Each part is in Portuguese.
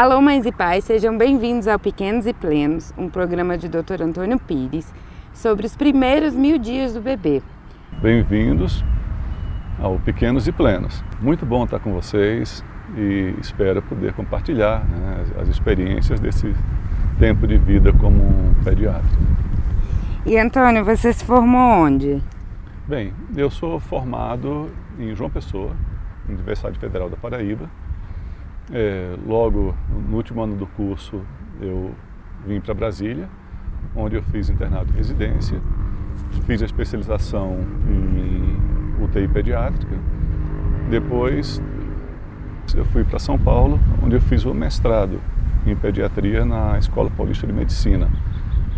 Alô, mães e pais, sejam bem-vindos ao Pequenos e Plenos, um programa de Dr. Antônio Pires sobre os primeiros mil dias do bebê. Bem-vindos ao Pequenos e Plenos. Muito bom estar com vocês e espero poder compartilhar né, as experiências desse tempo de vida como um pediatra. E Antônio, você se formou onde? Bem, eu sou formado em João Pessoa, Universidade Federal da Paraíba, é, logo no último ano do curso eu vim para Brasília, onde eu fiz internado e residência, fiz a especialização em UTI pediátrica. Depois eu fui para São Paulo, onde eu fiz o mestrado em pediatria na Escola Paulista de Medicina,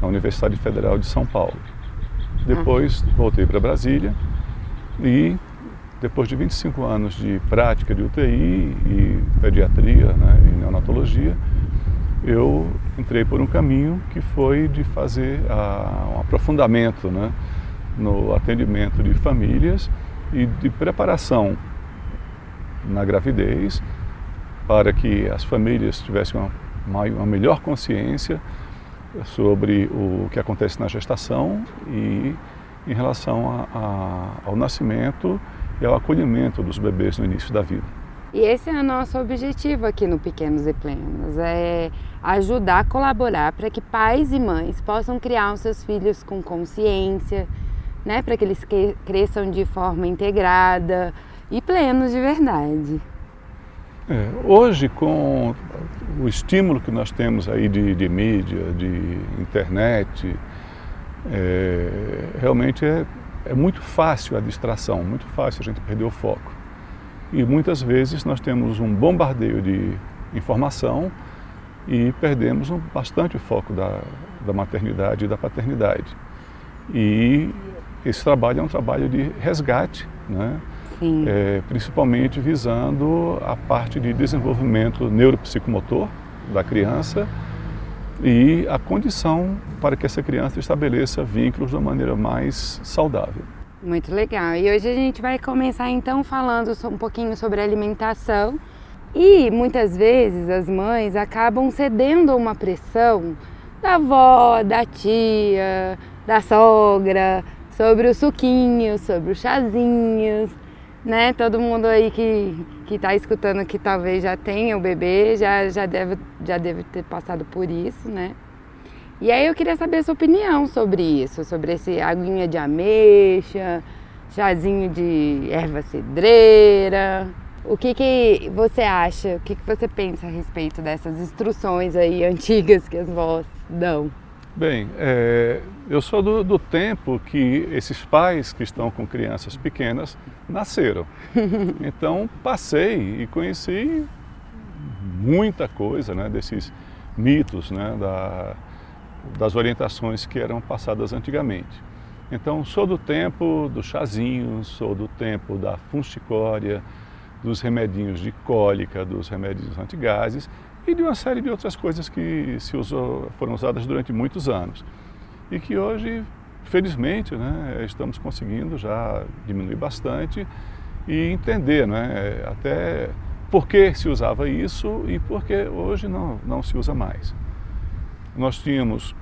na Universidade Federal de São Paulo. Depois voltei para Brasília e depois de 25 anos de prática de UTI e pediatria né, e neonatologia, eu entrei por um caminho que foi de fazer uh, um aprofundamento né, no atendimento de famílias e de preparação na gravidez para que as famílias tivessem uma, uma melhor consciência sobre o que acontece na gestação e em relação a, a, ao nascimento e ao acolhimento dos bebês no início da vida. E esse é o nosso objetivo aqui no Pequenos e Plenos, é ajudar, colaborar para que pais e mães possam criar os seus filhos com consciência, né, para que eles cresçam de forma integrada e plenos de verdade. É, hoje, com o estímulo que nós temos aí de, de mídia, de internet, é, realmente é é muito fácil a distração, muito fácil a gente perder o foco. E muitas vezes nós temos um bombardeio de informação e perdemos um, bastante o foco da, da maternidade e da paternidade. E esse trabalho é um trabalho de resgate, né? É, principalmente visando a parte de desenvolvimento neuropsicomotor da criança e a condição para que essa criança estabeleça vínculos de uma maneira mais saudável. Muito legal. E hoje a gente vai começar então falando um pouquinho sobre alimentação. E muitas vezes as mães acabam cedendo a uma pressão da avó, da tia, da sogra, sobre os suquinhos, sobre os chazinhos, né? Todo mundo aí que que está escutando que talvez já tenha o bebê, já, já, deve, já deve ter passado por isso, né? E aí eu queria saber a sua opinião sobre isso, sobre esse aguinha de ameixa, chazinho de erva cedreira. O que, que você acha, o que, que você pensa a respeito dessas instruções aí antigas que as vós dão? Bem, é, eu sou do, do, tempo que esses pais que estão com crianças pequenas nasceram. Então passei e conheci muita coisa né, desses mitos, né, da, das orientações que eram passadas antigamente. Então sou do tempo do chazinho, sou do tempo da funsticória, dos remedinhos de cólica, dos remédios antigases e de uma série de outras coisas que se usou, foram usadas durante muitos anos e que hoje, felizmente, né, estamos conseguindo já diminuir bastante e entender né, até por que se usava isso e por que hoje não, não se usa mais. Nós tínhamos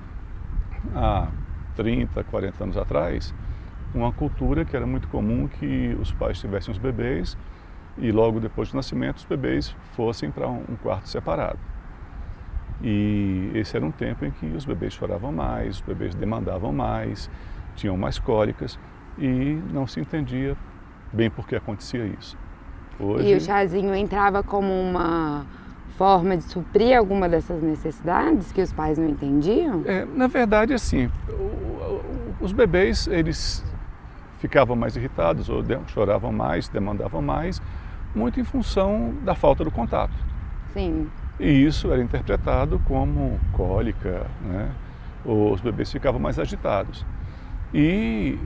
há 30, 40 anos atrás uma cultura que era muito comum que os pais tivessem os bebês e logo depois do nascimento os bebês fossem para um quarto separado. E esse era um tempo em que os bebês choravam mais, os bebês demandavam mais, tinham mais cólicas e não se entendia bem por que acontecia isso. Hoje... E o chazinho entrava como uma forma de suprir alguma dessas necessidades que os pais não entendiam? É, na verdade, assim, os bebês eles ficavam mais irritados ou choravam mais, demandavam mais, muito em função da falta do contato. Sim. E isso era interpretado como cólica, né? os bebês ficavam mais agitados. E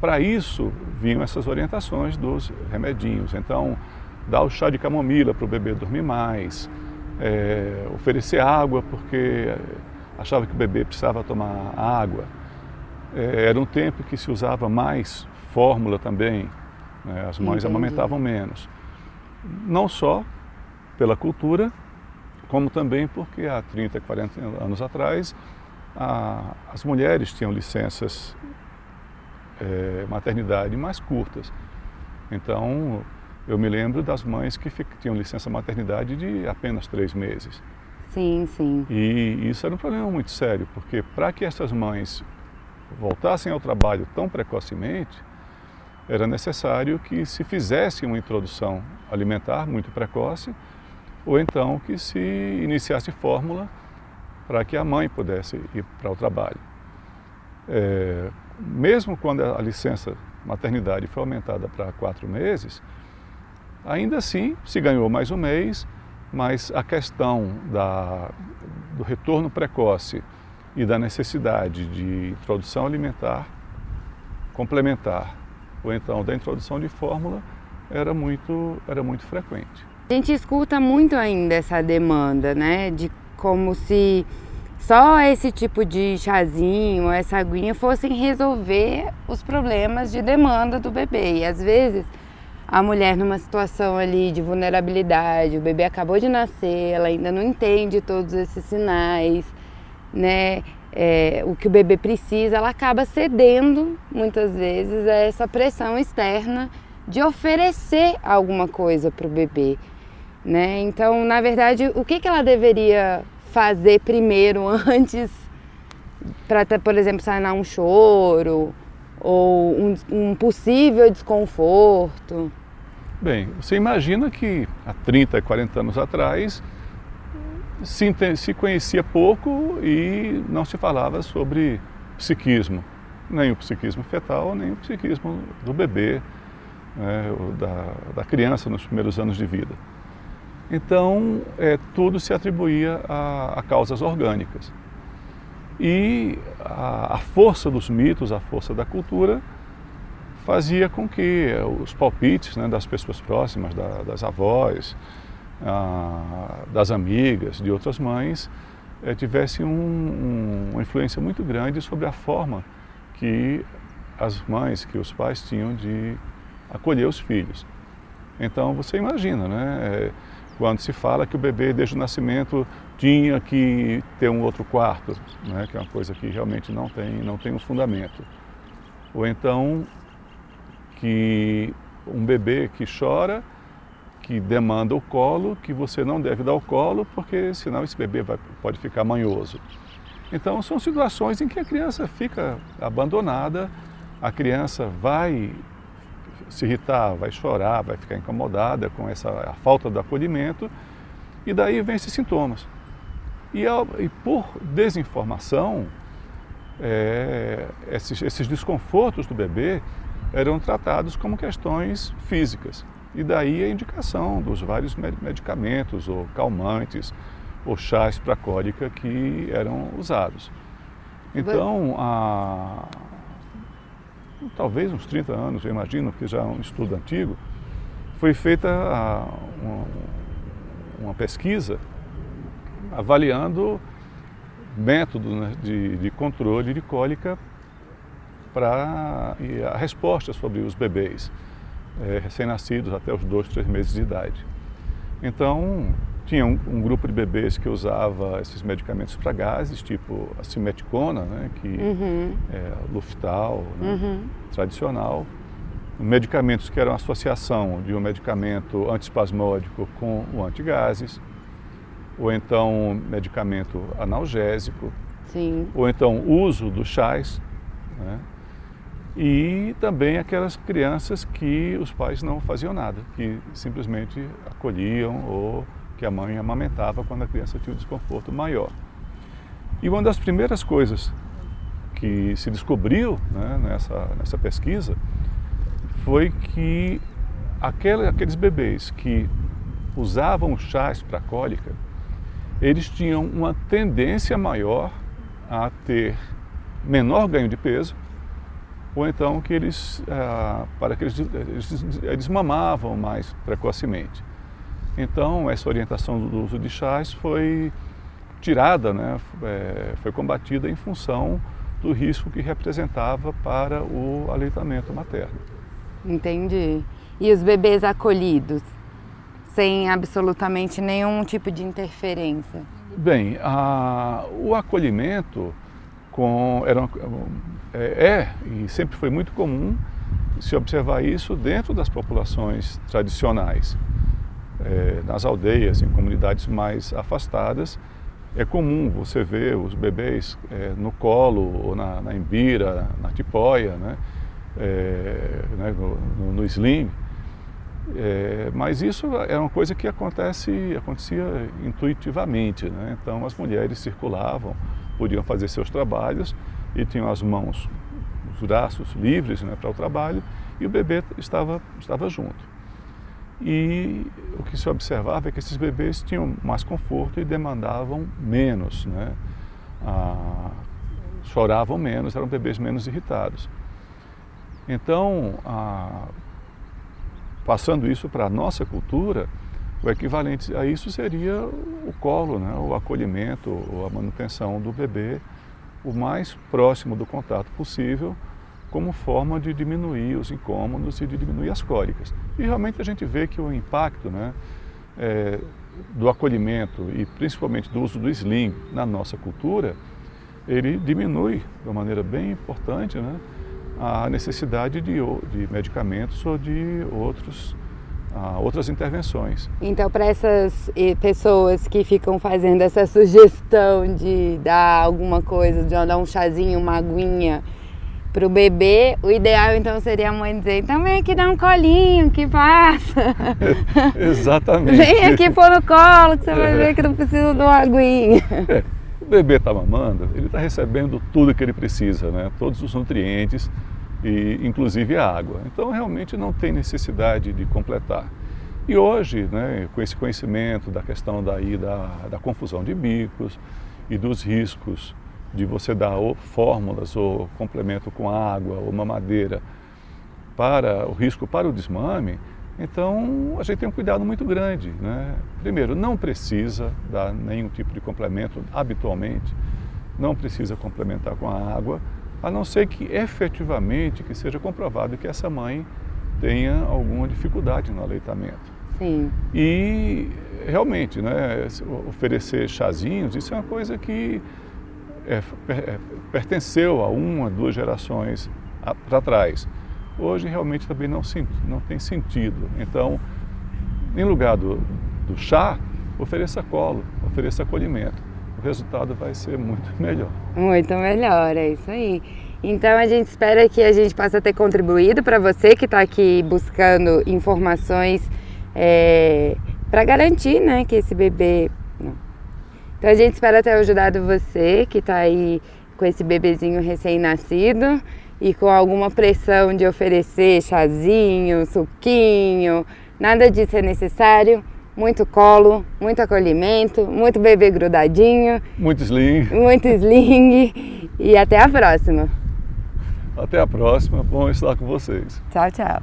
para isso vinham essas orientações dos remedinhos. Então, dar o chá de camomila para o bebê dormir mais, é, oferecer água porque achava que o bebê precisava tomar água. É, era um tempo que se usava mais fórmula também, né? as mães Entendi. amamentavam menos. Não só pela cultura, como também porque há 30, 40 anos atrás a, as mulheres tinham licenças é, maternidade mais curtas. Então, eu me lembro das mães que tinham licença maternidade de apenas três meses. Sim, sim. E isso era um problema muito sério, porque para que essas mães voltassem ao trabalho tão precocemente, era necessário que se fizesse uma introdução alimentar muito precoce, ou então que se iniciasse fórmula para que a mãe pudesse ir para o trabalho. É, mesmo quando a licença maternidade foi aumentada para quatro meses, ainda assim se ganhou mais um mês, mas a questão da, do retorno precoce e da necessidade de introdução alimentar complementar, ou então da introdução de fórmula, era muito, era muito frequente. A gente escuta muito ainda essa demanda, né, de como se só esse tipo de chazinho, essa aguinha fossem resolver os problemas de demanda do bebê. E às vezes a mulher numa situação ali de vulnerabilidade, o bebê acabou de nascer, ela ainda não entende todos esses sinais, né? É, o que o bebê precisa, ela acaba cedendo muitas vezes a essa pressão externa de oferecer alguma coisa para o bebê, né? Então, na verdade, o que, que ela deveria fazer primeiro antes para, por exemplo, sanar um choro ou um, um, possível desconforto? Bem, você imagina que há 30, 40 anos atrás se, se conhecia pouco e não se falava sobre psiquismo, nem o psiquismo fetal, nem o psiquismo do bebê, né, da, da criança nos primeiros anos de vida. Então, é, tudo se atribuía a, a causas orgânicas. E a, a, força dos mitos, a força da cultura, fazia com que os palpites né, das pessoas próximas, da, das avós, a, das amigas, de outras mães, é, tivessem um, um, uma influência muito grande sobre a forma que as mães, que os pais tinham de acolher os filhos. Então, você imagina, né? É, quando se fala que o bebê desde o nascimento tinha que ter um outro quarto, né, que é uma coisa que realmente não tem, não tem um fundamento. Ou então que um bebê que chora, que demanda o colo, que você não deve dar o colo, porque senão esse bebê vai, pode ficar manhoso. Então são situações em que a criança fica abandonada, a criança vai se irritar, vai chorar, vai ficar incomodada com essa a falta do acolhimento e daí vem esses sintomas. E, e por desinformação, é, esses, esses desconfortos do bebê eram tratados como questões físicas. E daí a indicação dos vários medicamentos ou calmantes ou chás para cólica que eram usados. Então, a, talvez uns 30 anos, eu imagino, que já é um estudo antigo, foi feita uma, uma pesquisa avaliando métodos né, de, de, controle de cólica para a resposta sobre os bebês é, recém-nascidos até os dois, três meses de idade. Então, tinha um, um, grupo de bebês que usava esses medicamentos para gases, tipo a simeticona, né, que uhum. é Luftal, né, uhum. tradicional. Medicamentos que eram associação de um medicamento antiespasmódico com o antigases, ou então medicamento analgésico, Sim. ou então uso dos chás, né, e também aquelas crianças que os pais não faziam nada, que simplesmente acolhiam ou que a mãe amamentava quando a criança tinha um desconforto maior. E uma das primeiras coisas que se descobriu né, nessa, nessa pesquisa foi que aquele, aqueles bebês que usavam chás para cólica, eles tinham uma tendência maior a ter menor ganho de peso, ou então que eles, ah, para que eles, eles, eles mamavam mais precocemente. Então, essa orientação do uso de chás foi tirada, né, é, foi combatida em função do risco que representava para o aleitamento materno. Entendi. E os bebês acolhidos sem absolutamente nenhum tipo de interferência? Bem, a, o acolhimento com, era, é, é e sempre foi muito comum se observar isso dentro das populações tradicionais. É, nas aldeias, em comunidades mais afastadas, é comum você ver os bebês é, no colo, ou na, na embira, na tipóia, né? É, né? No, no, sling. É, mas isso é uma coisa que acontece, acontecia intuitivamente. Né? Então as mulheres circulavam, podiam fazer seus trabalhos e tinham as mãos, os braços livres né, para o trabalho e o bebê estava, estava junto. E o que se observava é que esses bebês tinham mais conforto e demandavam menos, né? Ah, choravam menos, eram bebês menos irritados. Então, ah, passando isso para a nossa cultura, o equivalente a isso seria o colo, né? o acolhimento, a manutenção do bebê o mais próximo do contato possível como forma de diminuir os incômodos e de diminuir as cólicas. E realmente a gente vê que o impacto né, é, do acolhimento e principalmente do uso do sling na nossa cultura, ele diminui de uma maneira bem importante né, a necessidade de, de medicamentos ou de outros outras intervenções. Então, para essas pessoas que ficam fazendo essa sugestão de dar alguma coisa, de dar um chazinho, uma aguinha, para o bebê, o ideal então seria a mãe dizer, então vem aqui dar um colinho, que passa. Exatamente. vem aqui pôr no colo que você vai ver que não precisa de uma aguinha. É, o bebê está mamando, ele está recebendo tudo que ele precisa, né? todos os nutrientes, e inclusive a água. Então realmente não tem necessidade de completar. E hoje, né, com esse conhecimento da questão daí da, da confusão de bicos e dos riscos de você dar ou fórmulas ou complemento com água ou mamadeira para o risco para o desmame, então a gente tem um cuidado muito grande. Né? Primeiro, não precisa dar nenhum tipo de complemento habitualmente, não precisa complementar com a água, a não ser que efetivamente que seja comprovado que essa mãe tenha alguma dificuldade no aleitamento. Sim. E realmente, né, oferecer chazinhos, isso é uma coisa que é, é, pertenceu a uma, duas gerações para trás. Hoje realmente também não, não tem sentido. Então, em lugar do, do chá, ofereça colo, ofereça acolhimento. O resultado vai ser muito melhor. Muito melhor, é isso aí. Então a gente espera que a gente possa ter contribuído para você que está aqui buscando informações é, para garantir né, que esse bebê então a gente espera ter ajudado você que está aí com esse bebezinho recém-nascido e com alguma pressão de oferecer chazinho, suquinho, nada disso é necessário muito colo, muito acolhimento, muito bebê grudadinho. Muito sling. Muito sling. e até a próxima. Até a próxima. Bom estar com vocês. Tchau, tchau.